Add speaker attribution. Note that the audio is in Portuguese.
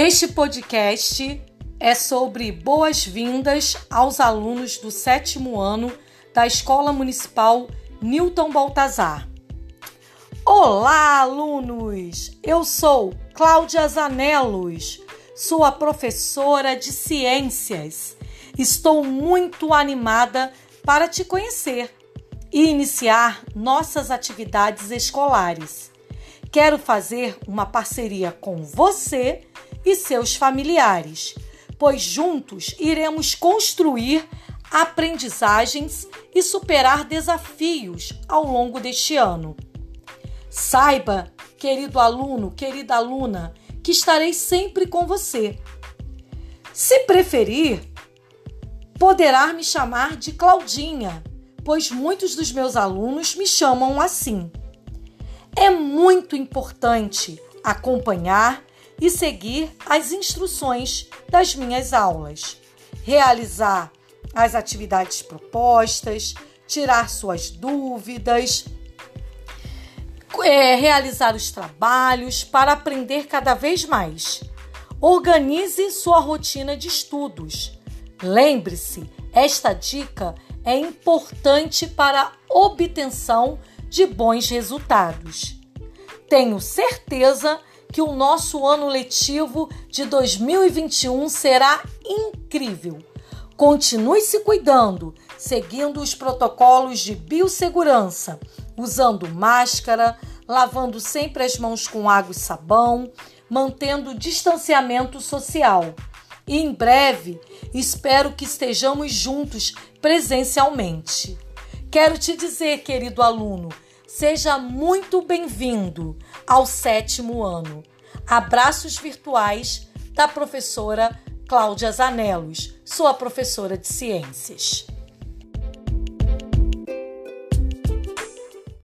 Speaker 1: Este podcast é sobre boas-vindas aos alunos do sétimo ano da Escola Municipal Newton Baltazar. Olá, alunos! Eu sou Cláudia Zanelos, sua professora de ciências. Estou muito animada para te conhecer e iniciar nossas atividades escolares. Quero fazer uma parceria com você e seus familiares, pois juntos iremos construir aprendizagens e superar desafios ao longo deste ano. Saiba, querido aluno, querida aluna, que estarei sempre com você. Se preferir, poderá me chamar de Claudinha, pois muitos dos meus alunos me chamam assim. É muito importante acompanhar e seguir as instruções das minhas aulas, realizar as atividades propostas, tirar suas dúvidas, é, realizar os trabalhos para aprender cada vez mais. Organize sua rotina de estudos. Lembre-se, esta dica é importante para a obtenção de bons resultados. Tenho certeza que o nosso ano letivo de 2021 será incrível. Continue se cuidando, seguindo os protocolos de biossegurança, usando máscara, lavando sempre as mãos com água e sabão, mantendo o distanciamento social. E em breve, espero que estejamos juntos presencialmente. Quero te dizer, querido aluno, seja muito bem-vindo ao sétimo ano. Abraços virtuais da professora Cláudia Zanelos, sua professora de ciências.